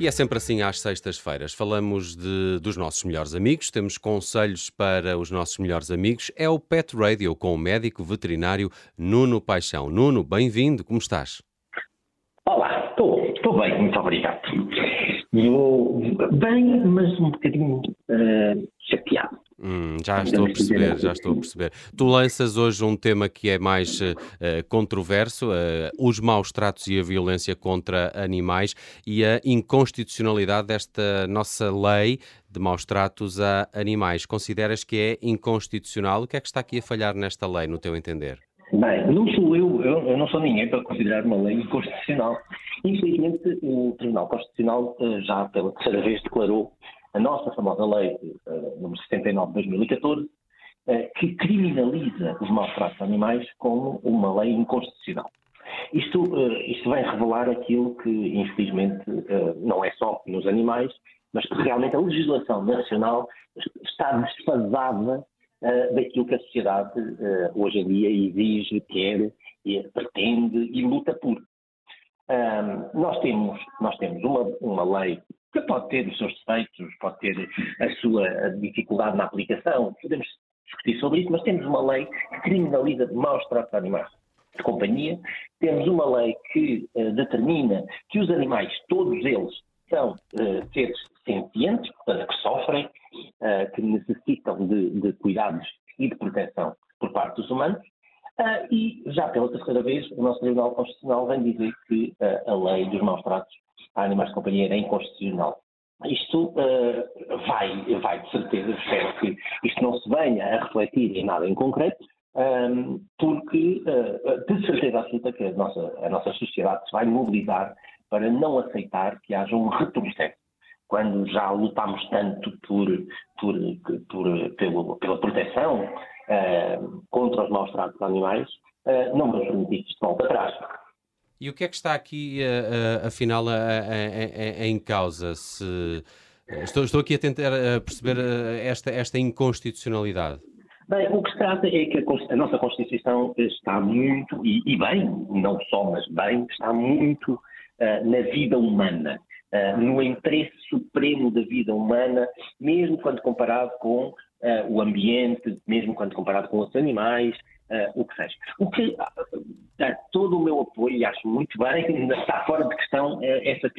E é sempre assim às sextas-feiras. Falamos de, dos nossos melhores amigos, temos conselhos para os nossos melhores amigos. É o Pet Radio com o médico veterinário Nuno Paixão. Nuno, bem-vindo, como estás? Olá, estou bem, muito obrigado. Eu, bem, mas um bocadinho uh, chateado. Hum, já estou a perceber, já estou a perceber. Tu lanças hoje um tema que é mais uh, controverso, uh, os maus tratos e a violência contra animais e a inconstitucionalidade desta nossa lei de maus tratos a animais. Consideras que é inconstitucional? O que é que está aqui a falhar nesta lei, no teu entender? Bem, não sou eu, eu, eu não sou ninguém para considerar uma lei inconstitucional. Infelizmente, o Tribunal Constitucional já pela terceira vez declarou a nossa famosa lei uh, número 79 de 2014, uh, que criminaliza os maus tratos animais como uma lei inconstitucional. Isto, uh, isto vem revelar aquilo que, infelizmente, não é só nos animais, mas que realmente a legislação nacional está desfasada daquilo que a sociedade hoje em dia exige, quer, pretende e luta por. nós temos, nós temos uma, uma lei que pode ter os seus defeitos, pode ter a sua dificuldade na aplicação, podemos discutir sobre isso, mas temos uma lei que criminaliza maus tratos de animais de companhia, temos uma lei que uh, determina que os animais, todos eles, são uh, seres sencientes, portanto, que sofrem, uh, que necessitam de, de, cuidados e de proteção por parte dos humanos, e já pela terceira vez o nosso Tribunal Constitucional vem dizer que a lei dos maus tratos a animais de companhia é inconstitucional. Isto uh, vai, vai de certeza, espero que isto não se venha a refletir em nada em concreto, um, ehm, porque uh, de certeza absoluta que a nossa, a nossa sociedade se vai mobilizar para não aceitar que haja um retrocesso. Quando já lutámos tanto por, por, por, pelo, pela proteção uh, contra os maus tratos de animais, não vamos permitir que isto volte atrás. E o que é que está aqui, uh, uh, afinal, uh, em causa? Se, estou, estou, aqui a tentar perceber esta, esta inconstitucionalidade. Bem, o que se trata é que a, a nossa Constituição está muito, e, e, bem, não só, mas bem, está muito na vida humana, no interesse supremo da vida humana, mesmo quando comparado com o ambiente, mesmo quando comparado com outros animais, uh, o que seja. O que dá todo o meu apoio, e acho muito bem, está fora de questão uh, essa,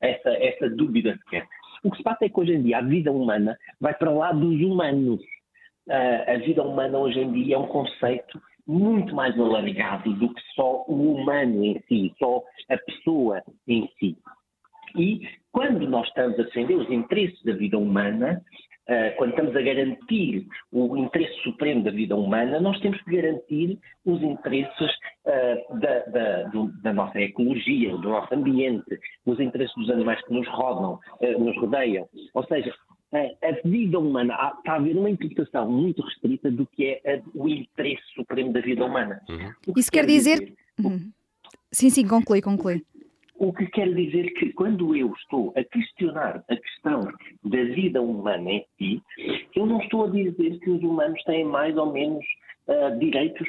essa, essa dúvida sequer. O que se passa é que hoje em dia a vida humana vai para lá dos humanos. Uh, a vida humana hoje em dia é um conceito muito mais alargado do que só o humano em si, só a pessoa em si. E quando nós estamos a defender os interesses da vida humana, quando estamos a garantir o interesse supremo da vida humana, nós temos que garantir os interesses uh, da, da, do, da, nossa ecologia, do nosso ambiente, os interesses dos animais que nos rodam, uh, nos rodeiam. Ou seja, a vida humana, há, está a haver uma interpretação muito restrita do que é a, o interesse supremo da vida humana. Uhum. Que Isso quer dizer. dizer... Uhum. Sim, sim, conclui, conclui. O que quer dizer que quando eu estou a questionar a questão da vida humana em si, eu não estou a dizer que os humanos têm mais ou menos uh, direitos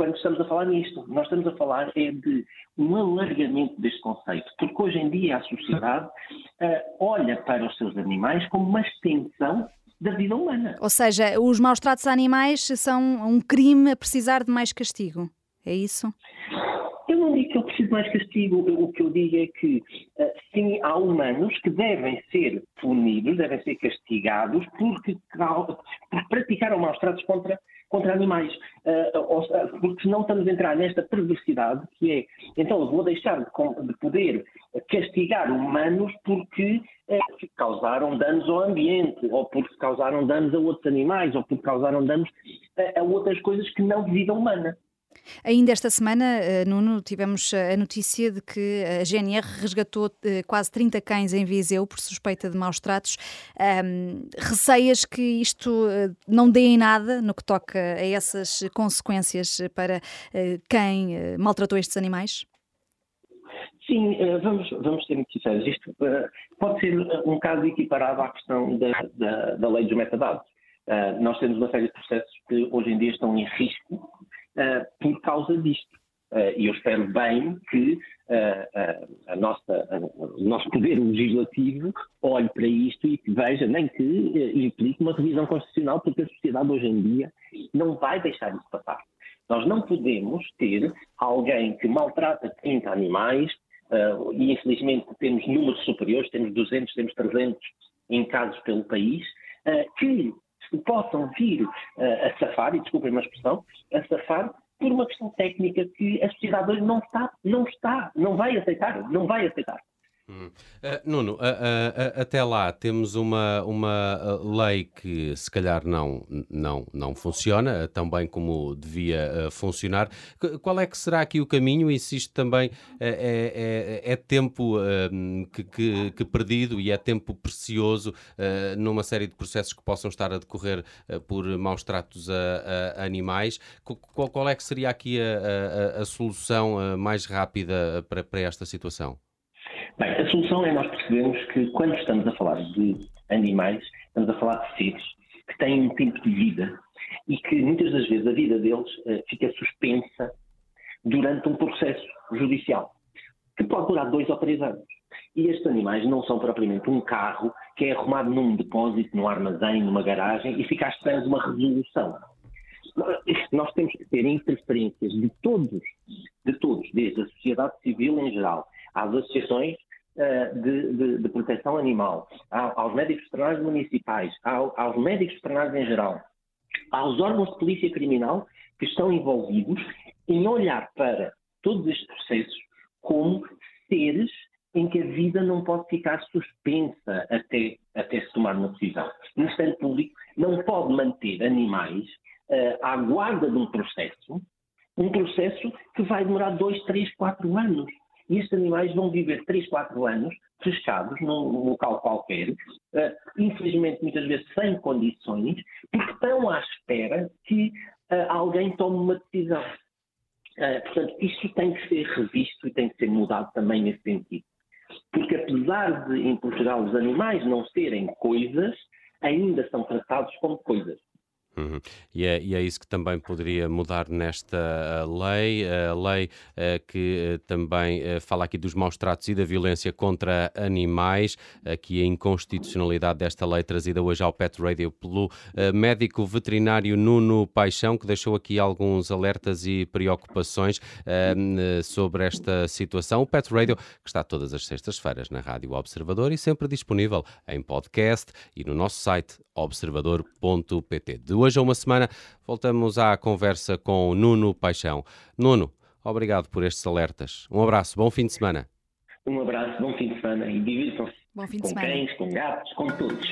quando estamos a falar nisto. Nós estamos a falar é de um alargamento deste conceito, porque hoje em dia a sociedade uh, olha para os seus animais como uma extensão da vida humana. Ou seja, os maus tratos a animais são um crime a precisar de mais castigo. É isso? Eu não digo que eu preciso mais castigo, o que eu digo é que uh, sim, há humanos que devem ser punidos, devem ser castigados porque, praticaram maus tratos contra, contra animais. Uh, porque senão estamos a entrar nesta perversidade que é, então eu vou deixar de, de poder castigar humanos porque causaram danos ao ambiente, ou porque causaram danos a outros animais, ou porque causaram danos a outras coisas que não de vida humana. Ainda esta semana, eh, Nuno, tivemos a notícia de que a GNR resgatou eh, quase 30 cães em Viseu por suspeita de maus tratos. Um, receias que isto eh, não dê em nada no que toca a essas consequências para quem maltratou estes animais? Sim, vamos, vamos ser muito sinceros. Isto pode ser um caso equiparado à questão da, da, da lei dos metadados. Nós temos uma série de processos que hoje em dia estão em risco uh, por causa disto. Uh, e eu espero bem que a nossa, o nosso poder legislativo olhe para isto e que veja, nem que implique uma revisão constitucional, porque a sociedade hoje em dia não vai deixar isso passar. Nós não podemos ter alguém que maltrata 30 animais, uh, e infelizmente temos números superiores, temos 200, temos 300 em casos pelo país, uh, que possam vir uh, a safar, e desculpem a expressão, a safar por uma questão técnica que a sociedade hoje não está, não está, não vai aceitar, não vai aceitar. Uh, Nuno, uh, uh, até lá temos uma, uma lei que se calhar não, não, não funciona tão bem como devia funcionar. Qual é que será aqui o caminho e se isto também é, é, é tempo que, que, que, perdido e é tempo precioso numa série de processos que possam estar a decorrer por maus tratos a, a animais? Qual, qual, é que seria aqui a, a, a solução mais rápida para, para esta situação? Bem, a solução é nós percebermos que quando estamos a falar de animais, estamos a falar de seres que têm um tempo de vida e que muitas das vezes a vida deles uh, fica suspensa durante um processo judicial, que pode durar dois ou três anos. E estes animais não são propriamente um carro que é arrumado num depósito, num armazém, numa garagem e fica à espera de uma resolução. Nós temos que ter interferências de todos, de todos, desde a sociedade civil em geral, às associações eh, de, de, de, proteção animal, aos médicos veterinários municipais, aos médicos veterinários em geral, aos órgãos de polícia criminal que estão envolvidos em olhar para todos estes processos como seres em que a vida não pode ficar suspensa até, até se tomar uma decisão. O Ministério Público não pode manter animais uh, à guarda de um processo, um processo que vai demorar dois, três, quatro anos. E estes animais vão viver 3, 4 anos fechados num local qualquer, uh, infelizmente muitas vezes sem condições, porque estão à espera que uh, alguém tome uma decisão. Uh, portanto, isto tem que ser revisto e tem que ser mudado também nesse sentido. Porque apesar de em Portugal os animais não serem coisas, ainda são tratados como coisas. Uhum. E, é, e, é, isso que também poderia mudar nesta eh, lei, a lei uh, que uh, também uh, fala aqui dos maus tratos e da violência contra animais, aqui a inconstitucionalidade desta lei trazida hoje ao Pet Radio pelo médico veterinário Nuno Paixão, que deixou aqui alguns alertas e preocupações sobre esta situação. O Pet Radio, que está todas as sextas-feiras na Rádio Observador e sempre disponível em podcast e no nosso site observador.pt. Hoje a uma semana voltamos à conversa com Nuno Paixão. Nuno, obrigado por estes alertas. Um abraço, bom fim de semana. Um abraço, bom fim de semana e divirtam-se. Bom fim de com semana. cães, com gatos, com todos.